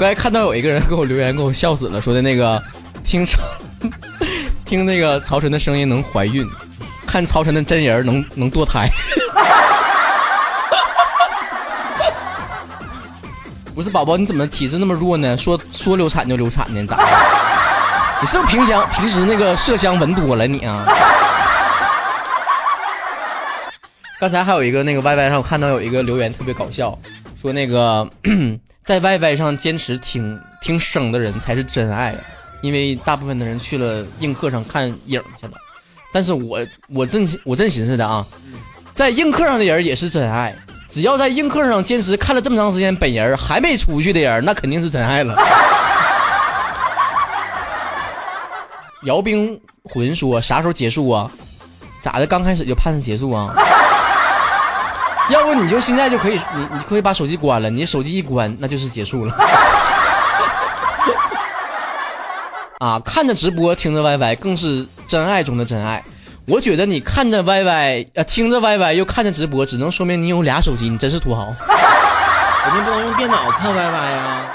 刚才看到有一个人给我留言，给我笑死了，说的那个听曹 听那个曹晨的声音能怀孕，看曹晨的真人能能堕胎。不是宝宝，你怎么体质那么弱呢？说说流产就流产呢？咋的？你是不是平常平时那个麝香闻多了你啊？刚才还有一个那个 YY 上，我看到有一个留言特别搞笑，说那个在 YY 上坚持听听声的人才是真爱，因为大部分的人去了映客上看影去了。但是我我真我真寻思的啊，在映客上的人也是真爱，只要在映客上坚持看了这么长时间本人还没出去的人，那肯定是真爱了。姚冰魂说啥时候结束啊？咋的？刚开始就盼着结束啊？要不你就现在就可以，你你可以把手机关了，你手机一关那就是结束了。啊，看着直播听着 YY 更是真爱中的真爱。我觉得你看着 YY 呃听着 YY 又看着直播，只能说明你有俩手机，你真是土豪。我们不能用电脑看 YY 呀。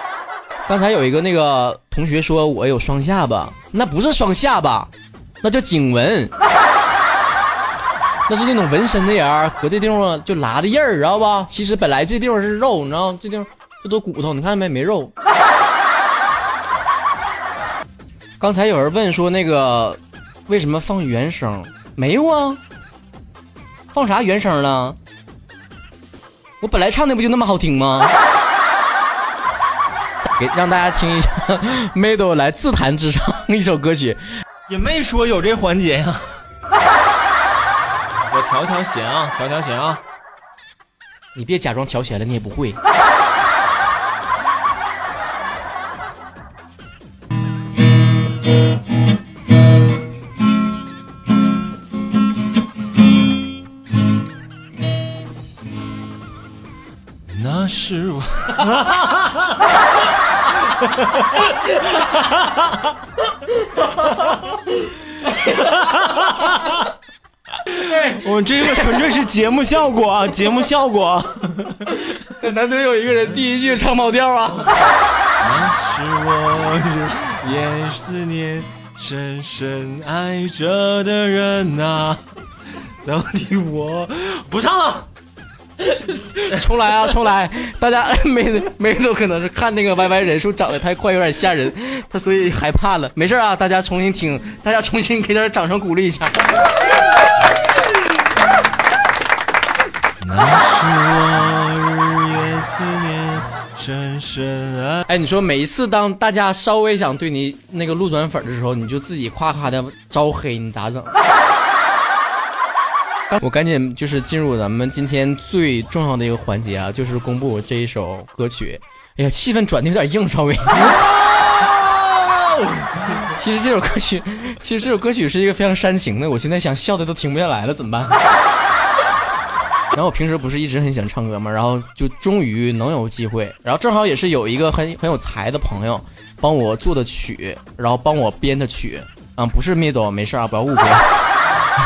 刚才有一个那个同学说我有双下巴，那不是双下巴，那叫颈纹。那是那种纹身的人儿，搁这地方就拉的印儿，知道吧？其实本来这地方是肉，你知道这地方这都骨头，你看见没？没肉。刚才有人问说那个为什么放原声？没有啊，放啥原声了？我本来唱的不就那么好听吗？给让大家听一下 m a d o 来自弹自唱一首歌曲，也没说有这环节呀。调调弦啊，调调弦啊！你别假装调弦了，你也不会。那是我。我们这个纯粹是节目效果啊，节目效果。很难得有一个人第一句唱跑调啊。那是我日夜思念、深深爱着的人呐。到底我不唱了。重来啊，重来！大家 没没都可能是看那个 YY 人数涨得太快，有点吓人，他所以害怕了。没事啊，大家重新听，大家重新给点掌声鼓励一下。那是我日夜思念、深深爱。哎，你说每一次当大家稍微想对你那个路转粉的时候，你就自己夸夸的招黑，你咋整？我赶紧就是进入咱们今天最重要的一个环节啊，就是公布我这一首歌曲。哎呀，气氛转的有点硬，稍微。其实这首歌曲，其实这首歌曲是一个非常煽情的，我现在想笑的都停不下来了，怎么办？然后我平时不是一直很喜欢唱歌吗？然后就终于能有机会，然后正好也是有一个很很有才的朋友帮我做的曲，然后帮我编的曲，啊，不是 middle，没事啊，不要误会。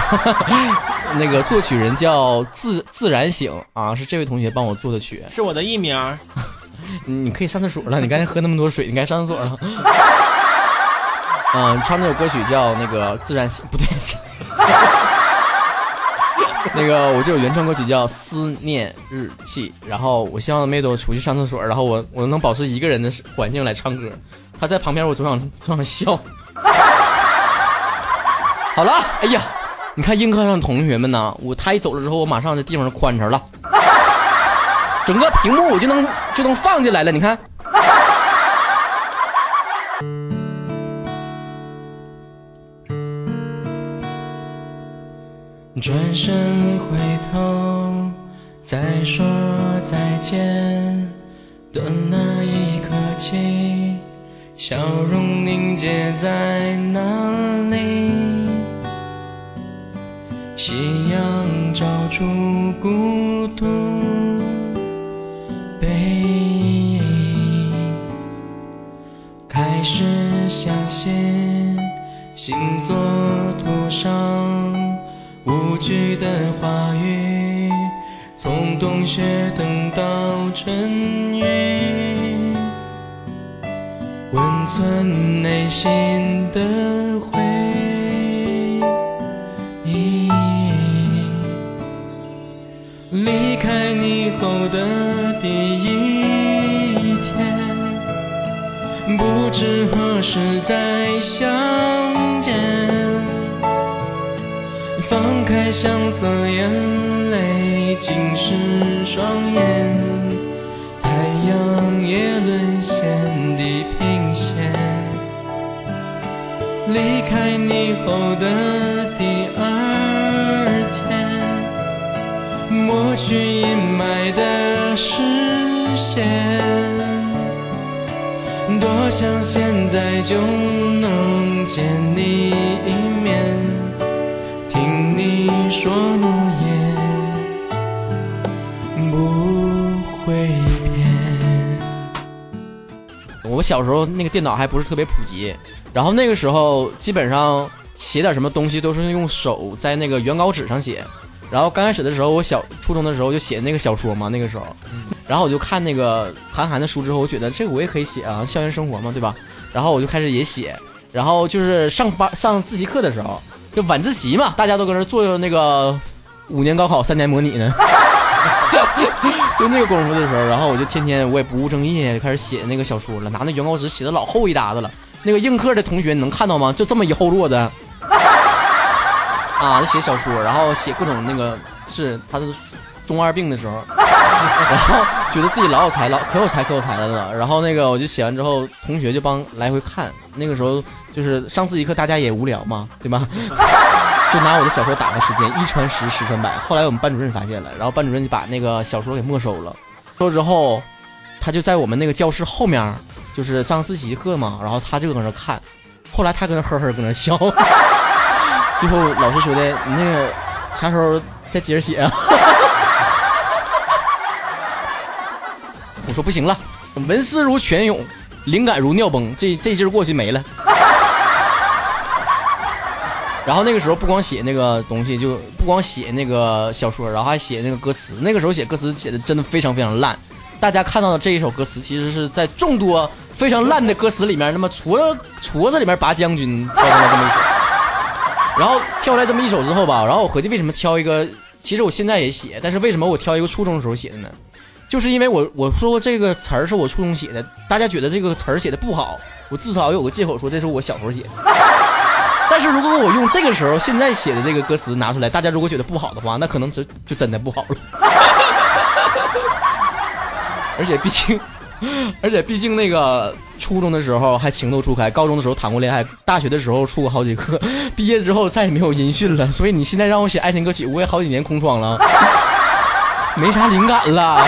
那个作曲人叫自自然醒啊，是这位同学帮我做的曲，是我的艺名。你可以上厕所了，你刚才喝那么多水，你该上厕所了。嗯，唱那首歌曲叫那个自然醒，不对。那个我这首原创歌曲叫思念日记，然后我希望妹豆出去上厕所，然后我我能保持一个人的环境来唱歌，他在旁边我总想总想笑。好了，哎呀。你看映客上的同学们呢，我他一走了之后，我马上这地方宽敞了，整个屏幕我就能就能放进来了。你看，转身回头再说再见的那一刻起，笑容凝结在哪里？夕阳照出孤独背影，开始相信星座图上无惧的话语，从冬雪等到春雨，温存内心的回忆。离开你后的第一天，不知何时再相放开相册，眼泪浸湿双眼，太阳也沦陷地平线。离开你后的第二天，抹去阴霾的视线，多想现在就能见你一面，你说诺言不会变。我小时候那个电脑还不是特别普及，然后那个时候基本上写点什么东西都是用手在那个原稿纸上写。然后刚开始的时候，我小初中的时候就写那个小说嘛，那个时候，然后我就看那个韩寒的书之后，我觉得这个我也可以写啊，校园生活嘛，对吧？然后我就开始也写，然后就是上班上自习课的时候，晚自习嘛，大家都搁那做那个五年高考三年模拟呢。就那个功夫的时候，然后我就天天我也不务正业，就开始写那个小说了，拿那原稿纸写的老厚一沓子了。那个映客的同学你能看到吗？就这么一厚摞子。啊，就写小说，然后写各种那个是他的中二病的时候，然后觉得自己老有才，老可有才可有才的了。然后那个我就写完之后，同学就帮来回看。那个时候就是上自习课，大家也无聊嘛，对吗？就拿我的小说打发时间，一传十，十传百。后来我们班主任发现了，然后班主任就把那个小说给没收了。收之后，他就在我们那个教室后面，就是上自习课嘛，然后他就搁那看。后来他搁那呵呵搁那笑。最后老师说的，你那个啥时候再接着写啊？我说不行了，文思如泉涌，灵感如尿崩，这这劲儿过去没了。然后那个时候不光写那个东西，就不光写那个小说，然后还写那个歌词。那个时候写歌词写的真的非常非常烂。大家看到的这一首歌词，其实是在众多非常烂的歌词里面，那么矬矬子里面拔将军挑出来这么一首。然后挑出来这么一首之后吧，然后我合计为什么挑一个？其实我现在也写，但是为什么我挑一个初中的时候写的呢？就是因为我我说过这个词儿是我初中写的，大家觉得这个词儿写的不好，我至少有个借口说这是我小时候写的。但是如果我用这个时候现在写的这个歌词拿出来，大家如果觉得不好的话，那可能就就真的不好了。而且毕竟，而且毕竟那个初中的时候还情窦初开，高中的时候谈过恋爱，大学的时候处过好几个，毕业之后再也没有音讯了。所以你现在让我写爱情歌曲，我也好几年空窗了，没啥灵感了。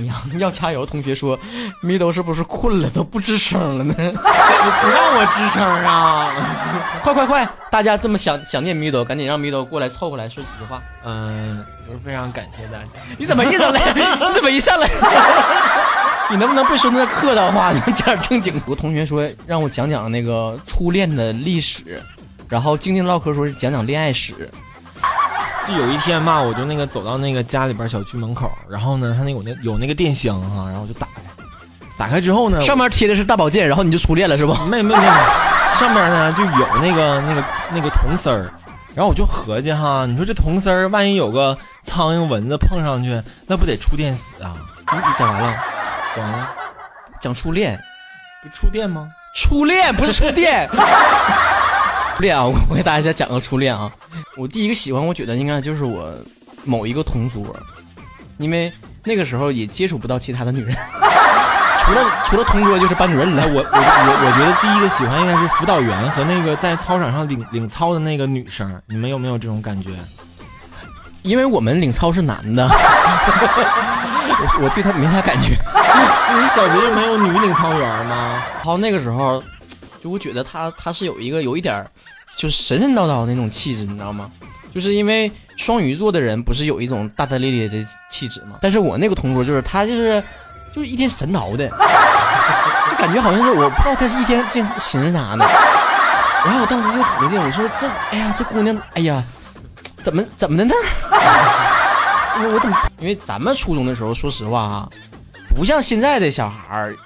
要要加油！同学说，米豆是不是困了，都不吱声了呢？你不让我吱声啊！快快快！大家这么想想念米豆，赶紧让米豆过来凑过来说几句话。嗯，我是非常感谢大家。你怎么一上来，你怎么一上来？你能不能不说那客套话？你讲点正经。我同学说让我讲讲那个初恋的历史，然后静静唠嗑说讲讲恋爱史。就有一天吧，我就那个走到那个家里边小区门口，然后呢，他那有那有那个电箱哈，然后我就打开，打开之后呢，上面贴的是大保健，然后你就初恋了是吧？没没没，上面呢就有那个那个那个铜丝儿，然后我就合计哈，你说这铜丝儿万一有个苍蝇蚊子碰上去，那不得触电死啊？讲完了，讲完了，讲初恋，不触电吗？初恋不是触电。初恋啊，我给大家讲个初恋啊。我第一个喜欢，我觉得应该就是我某一个同桌，因为那个时候也接触不到其他的女人，除了除了同桌就是班主任了。我我我我觉得第一个喜欢应该是辅导员和那个在操场上领领操的那个女生。你们有没有这种感觉？因为我们领操是男的，我我对他没啥感觉。你小学就没有女领操员吗？然后那个时候。就我觉得他他是有一个有一点儿，就是神神叨叨的那种气质，你知道吗？就是因为双鱼座的人不是有一种大大咧咧的气质吗？但是我那个同桌就是他就是就是一天神叨的，就感觉好像是我不知道他是一天净寻思啥呢。然后我当时就合计，我说这哎呀这姑娘哎呀怎么怎么的呢？我我怎么？因为咱们初中的时候，说实话啊，不像现在的小孩儿。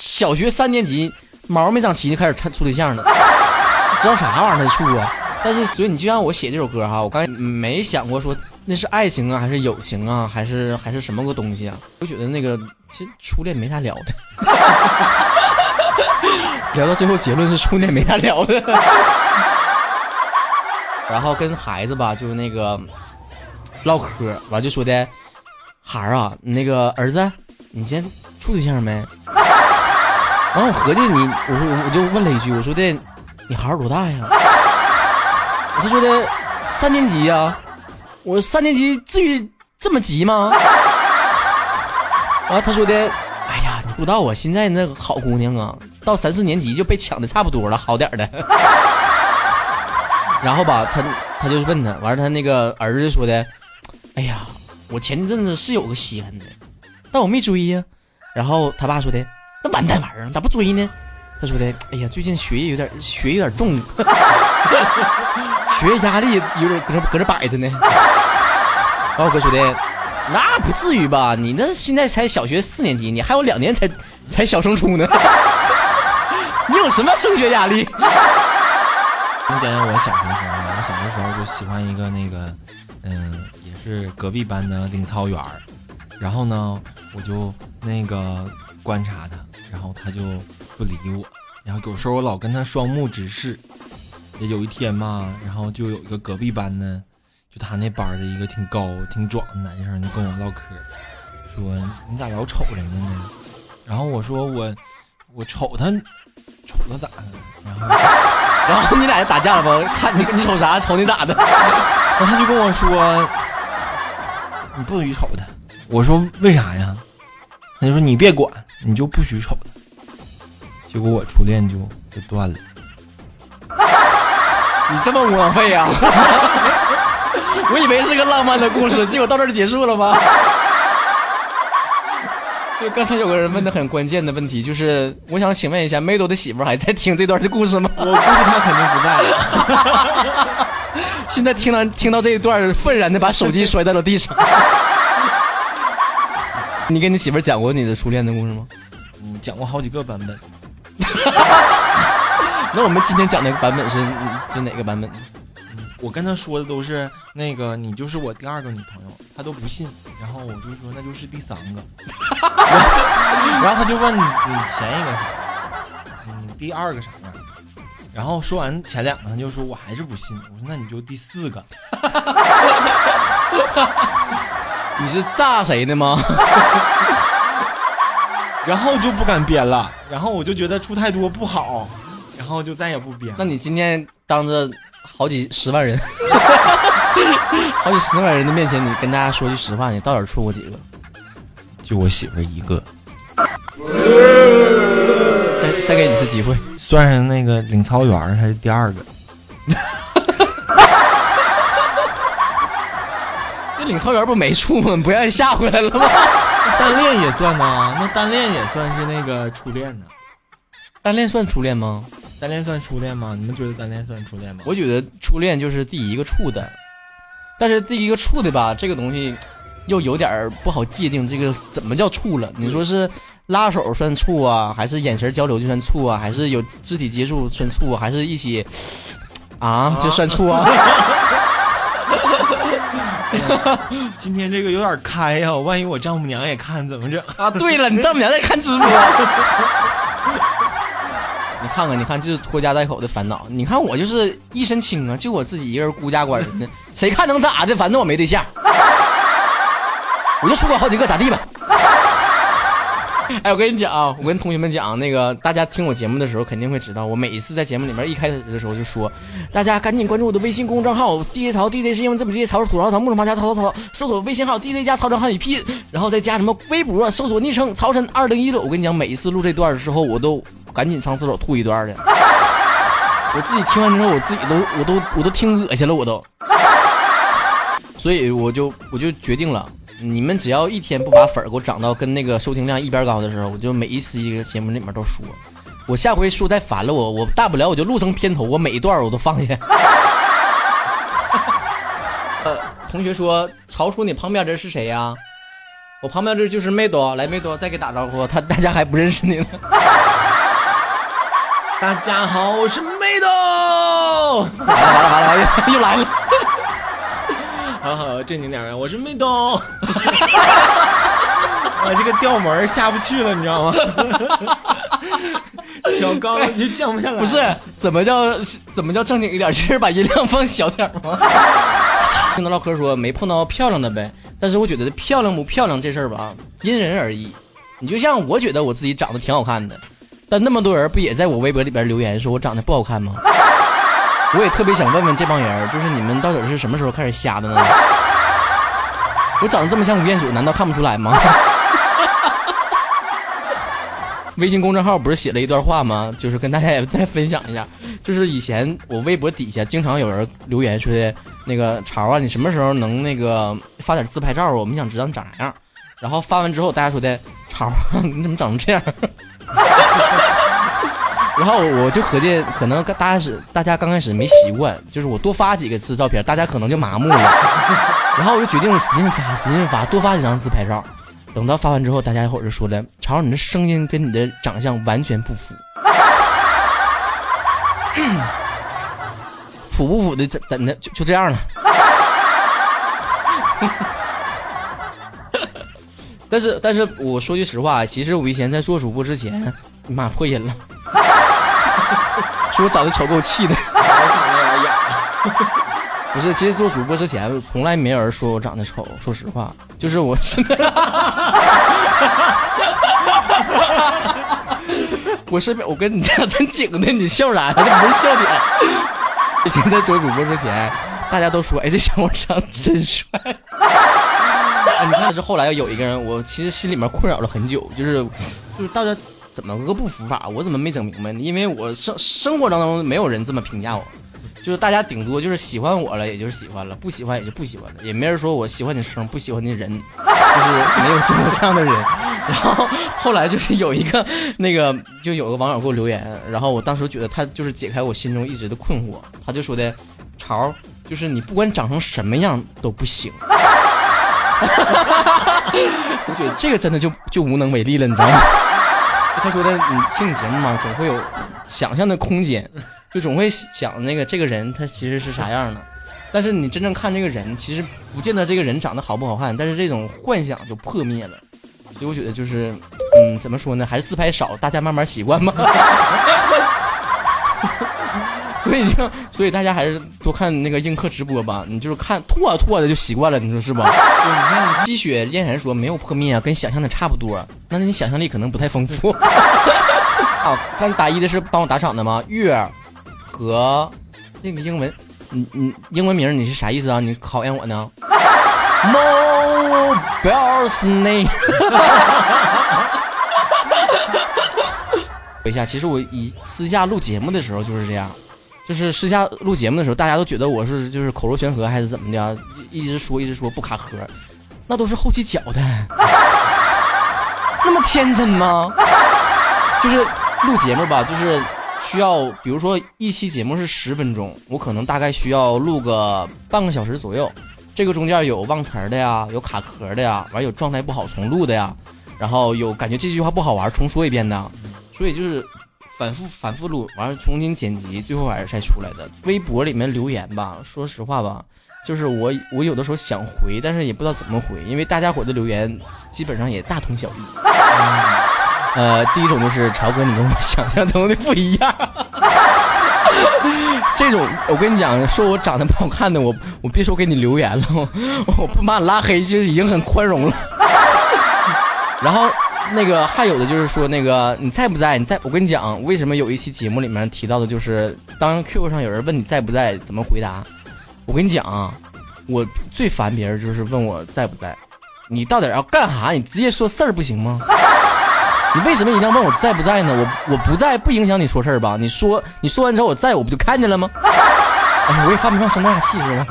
小学三年级毛没长齐就开始处处对象了，知道啥玩意儿他处啊？但是所以你就让我写这首歌哈，我刚才没想过说那是爱情啊，还是友情啊，还是还是什么个东西啊？我觉得那个其实初恋没啥聊的，聊到最后结论是初恋没啥聊的。然后跟孩子吧，就那个唠嗑，完就说的孩儿啊，那个儿子，你先处对象没？完我合计你，我说我就问了一句，我说的你孩儿多大呀？他说的三年级呀，我说三年级至于这么急吗？完他说的，哎呀，你不知道啊，现在那个好姑娘啊，到三四年级就被抢的差不多了，好点的。然后吧，他他就问他，完了他那个儿子说的，哎呀，我前阵子是有个稀罕的，但我没追呀。然后他爸说的，那完蛋玩意儿，咋不追呢？他说的，哎呀，最近学业有点学业有点重，学业压力有点搁这搁这摆着呢。然后我哥说的，那不至于吧？你那现在才小学四年级，你还有两年才才小升初呢，你有什么升学压力？我讲讲我小学时候，我小的时候就喜欢一个那个，嗯，也是隔壁班的领操员。然后呢，我就那个观察他，然后他就不理我。然后有时候我老跟他双目直视。也有一天嘛，然后就有一个隔壁班的，就他那班的一个挺高挺壮的男生，就跟我唠嗑，说你咋老瞅人家呢？然后我说我我瞅他，瞅他咋的？然后。然后你俩就打架了不？看你你瞅啥？瞅你咋的？然后他就跟我说：“你不许瞅他。”我说：“为啥呀？”他就说：“你别管，你就不许瞅他。”结果我初恋就就断了。你这么窝囊废啊！我以为是个浪漫的故事，结果到这就结束了吗？就刚才有个人问的很关键的问题，就是我想请问一下，梅朵的媳妇还在听这段的故事吗？我估计他肯定不在了。现在听到听到这一段，愤然的把手机摔在了地上。你跟你媳妇讲过你的初恋的故事吗？嗯，讲过好几个版本。那我们今天讲那个版本是是哪个版本？我跟他说的都是那个，你就是我第二个女朋友，他都不信。然后我就说那就是第三个。然后他就问你你前一个啥？你第二个啥样？然后说完前两个，他就说我还是不信。我说那你就第四个。你是炸谁的吗？然后就不敢编了。然后我就觉得出太多不好，然后就再也不编。那你今天当着。好几十万人，好几十万人的面前，你跟大家说句实话，你到底处过几个？就我媳妇一个。再再给你一次机会，算上那个领操员，还是第二个。领操员不没处吗？不让你下回来了吗？单恋也算吗，那单恋也算是那个初恋呢。单恋算初恋吗？单恋算初恋吗？你们觉得单恋算初恋吗？我觉得初恋就是第一个处的，但是第一个处的吧，这个东西又有点不好界定。这个怎么叫处了？你说是拉手算处啊，还是眼神交流就算处啊，还是有肢体接触算处啊，还是一起啊就算处啊？今天这个有点开呀，万一我丈母娘也看怎么整啊？对了，你丈母娘在看直播。你看看，你看，这是拖家带口的烦恼。你看我就是一身轻啊，就我自己一个人孤家寡人的，谁看能咋的？反正我没对象，我就出过好几个，咋地吧？哎，我跟你讲啊，我跟同学们讲，那个大家听我节目的时候肯定会知道，我每一次在节目里面一开始的时候就说，大家赶紧关注我的微信公众号 DJ 曹 DJ 是英文字母 DJ 曹吐槽曹木木旁加曹曹曹，搜索微信号 DJ 加曹真汉语拼，然后再加什么微博搜索昵称曹真二零一六。我跟你讲，每一次录这段的时候，我都赶紧上厕所吐一段的。我自己听完之后，我自己都我都我都听恶心了，我都。所以我就我就决定了。你们只要一天不把粉儿给我涨到跟那个收听量一边高的时候，我就每一期个节目里面都说。我下回说太烦了，我我大不了我就录成片头，我每一段我都放下。呃，同学说，曹叔，你旁边这是谁呀？我旁边这就是妹多，来妹多，再给打招呼，他大家还不认识你呢。大家好，我是妹豆。完了完了完了，又又来了。好好正经点儿，我是妹豆。我这个调门儿下不去了，你知道吗？调高了就降不下来。不是，怎么叫怎么叫正经一点？就是把音量放小点儿吗？听他唠嗑说没碰到漂亮的呗，但是我觉得漂亮不漂亮这事儿吧，因人而异。你就像我觉得我自己长得挺好看的，但那么多人不也在我微博里边留言说我长得不好看吗？我也特别想问问这帮人，就是你们到底是什么时候开始瞎的呢？我长得这么像吴彦祖，难道看不出来吗？微信公众号不是写了一段话吗？就是跟大家也再分享一下，就是以前我微博底下经常有人留言说的，那个潮啊，你什么时候能那个发点自拍照啊？我们想知道你长啥样。然后发完之后，大家说的潮啊，你怎么长成这样？然后我就合计，可能刚大开始大家刚开始没习惯，就是我多发几个次照片，大家可能就麻木了。然后我就决定使劲发，使劲发，多发几张自拍照。等到发完之后，大家一会儿就说了：“潮，你的声音跟你的长相完全不符。”符不符的怎怎的就就这样了。但是但是我说句实话，其实我以前在做主播之前，妈破音了，说我长得丑，给我气的。不是，其实做主播之前，从来没有人说我长得丑。说实话，就是我身边，我身边，我跟你讲真景的，你笑啥？这不是笑点。以前在做主播之前，大家都说，哎，这小伙长得真帅。哎，你看，是后来有一个人，我其实心里面困扰了很久，就是就是大家怎么个不服法？我怎么没整明白呢？因为我生生活当中没有人这么评价我。就是大家顶多就是喜欢我了，也就是喜欢了；不喜欢也就不喜欢了，也没人说我喜欢你声，不喜欢你人，就是没有见过这样的人。然后后来就是有一个那个，就有个网友给我留言，然后我当时觉得他就是解开我心中一直的困惑。他就说的：“潮，就是你不管长成什么样都不行。”我觉得这个真的就就无能为力了，你知道吗？他说的，你听你节目嘛，总会有想象的空间。就总会想那个这个人他其实是啥样的，但是你真正看这个人，其实不见得这个人长得好不好看，但是这种幻想就破灭了。所以我觉得就是，嗯，怎么说呢，还是自拍少，大家慢慢习惯吧。所以就，所以大家还是多看那个映客直播吧。你就是看拓拓的就习惯了，你说是吧？对，你看积雪嫣然说没有破灭啊，跟想象的差不多。那你想象力可能不太丰富。啊，刚打一的是帮我打赏的吗？月。和那个英文，你你英文名你是啥意思啊？你考验我呢？Mobile Snake。一下，其实我以私下录节目的时候就是这样，就是私下录节目的时候，大家都觉得我是就是口若悬河还是怎么的，一直说一直说不卡壳，那都是后期搅的。那么天真吗？就是录节目吧，就是。需要，比如说一期节目是十分钟，我可能大概需要录个半个小时左右。这个中间有忘词的呀，有卡壳的呀，完有状态不好重录的呀，然后有感觉这句话不好玩重说一遍的，所以就是反复反复录，完了重新剪辑，最后还是才出来的。微博里面留言吧，说实话吧，就是我我有的时候想回，但是也不知道怎么回，因为大家伙的留言基本上也大同小异。呃，第一种就是潮哥，你跟我 想象中的不一样。这种我跟你讲，说我长得不好看的，我我别说给你留言了，我我不把你拉黑就已经很宽容了。然后那个还有的就是说那个你在不在？你在我跟你讲，为什么有一期节目里面提到的就是当 QQ 上有人问你在不在，怎么回答？我跟你讲啊，我最烦别人就是问我在不在，你到底要干啥？你直接说事儿不行吗？你为什么一定要问我在不在呢？我我不在不影响你说事儿吧？你说你说完之后我在我不就看见了吗？哎，我也犯不上生大气是吗？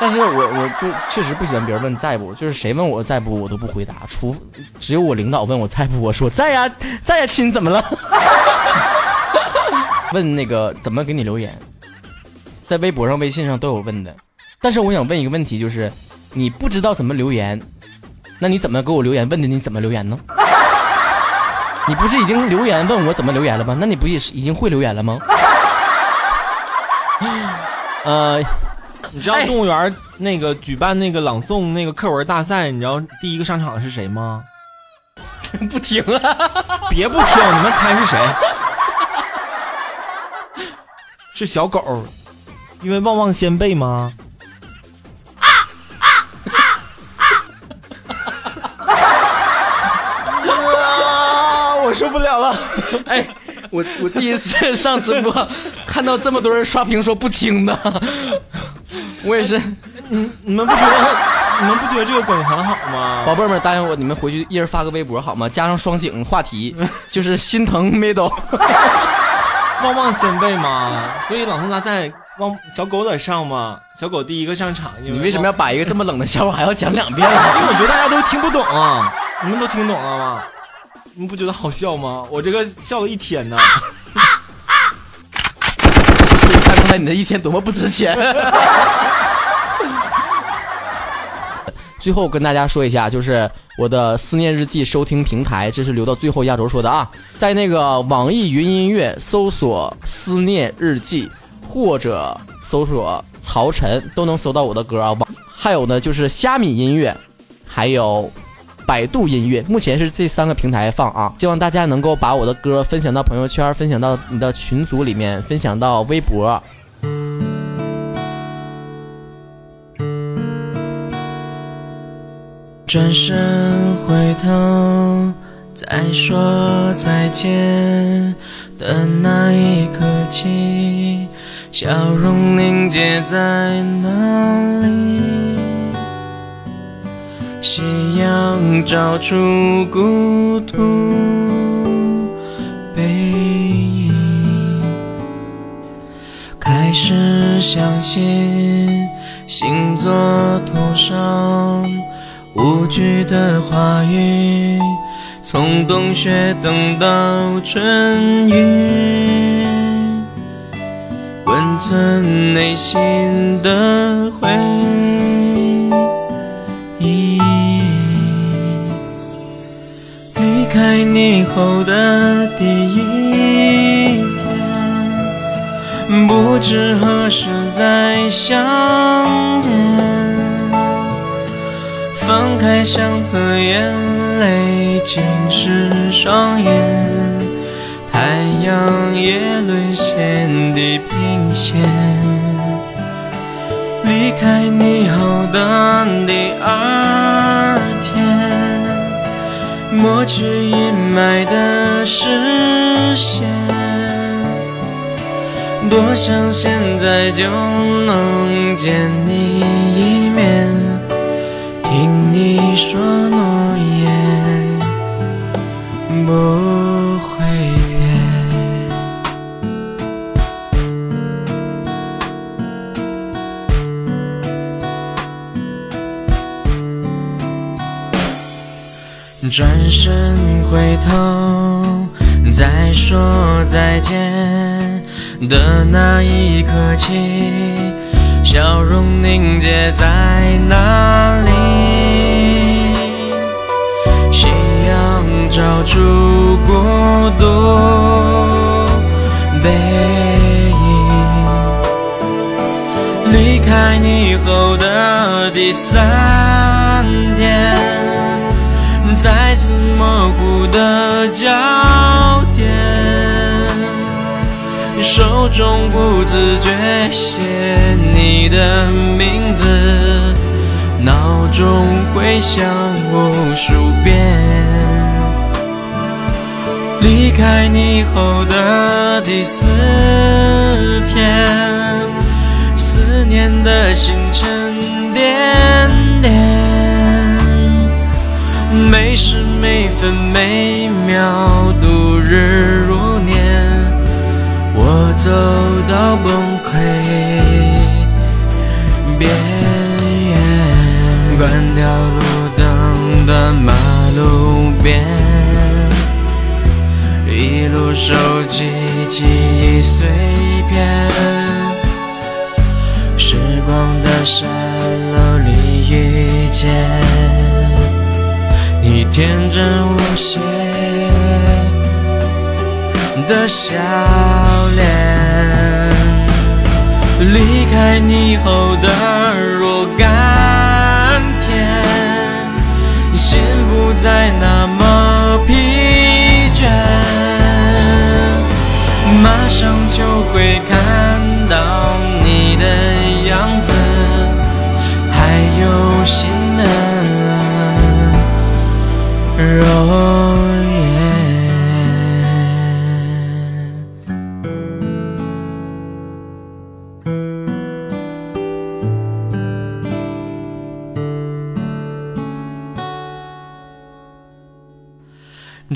但是我我就确实不喜欢别人问在不，就是谁问我在不我都不回答，除只有我领导问我在不，我说在呀在呀亲怎么了？问那个怎么给你留言，在微博上微信上都有问的，但是我想问一个问题，就是你不知道怎么留言。那你怎么给我留言？问的你怎么留言呢？你不是已经留言问我怎么留言了吗？那你不也是已经会留言了吗？呃，你知道哎动物园那个举办那个朗诵那个课文大赛，你知道第一个上场的是谁吗？不听啊！别不听，你们猜是谁？是小狗，因为旺旺仙贝吗？啊啊啊啊！我受不了了。哎，我我第一次上直播，看到这么多人刷屏说不听的，我也是。你你们不觉得你们不觉得这个梗很好吗？宝贝儿们，答应我，你们回去一人发个微博好吗？加上双井话题，就是心疼 middle。旺旺先辈嘛，所以朗诵大赛旺小狗得上嘛，小狗第一个上场。你为什么要把一个这么冷的笑话还要讲两遍因？为我觉得大家都听不懂啊，你们都听懂了吗？你们不觉得好笑吗？我这个笑了一天呢。可以看出来你的一天多么不值钱。最后跟大家说一下，就是我的思念日记收听平台，这是留到最后压轴说的啊，在那个网易云音乐搜索“思念日记”或者搜索曹晨都能搜到我的歌啊。网还有呢，就是虾米音乐，还有百度音乐，目前是这三个平台放啊。希望大家能够把我的歌分享到朋友圈，分享到你的群组里面，分享到微博。转身回头，再说再见的那一刻起，笑容凝结在哪里？夕阳照出孤独开始相信星座图上。无惧的话语，从冬雪等到春雨，温存内心的回忆。离开你后的第一不知何时再相见。放开相册，眼泪浸湿双眼，太阳也沦陷地平线。离开你后的第二天，抹去阴霾的视线，多想现在就能见你一面。听你说诺言不会变。转身回头，再说再见的那一刻起。笑容凝结在哪里？夕阳照出孤独背影，离开你后的第三天，再次模糊的焦点。手中不自觉写你的名字，脑中回响无数遍。离开你后的第四天，思念的心沉甸甸，每时每分每秒走到崩溃边缘，关掉路灯的马路边，一路收集记忆碎片。时光的蜃楼里遇见你天真无邪的笑脸，离开你后的若干天，心不再那么疲倦，马上就会看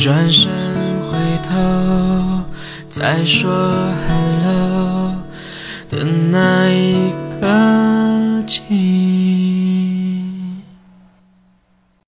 转身回头，再说 hello 的那一刻起。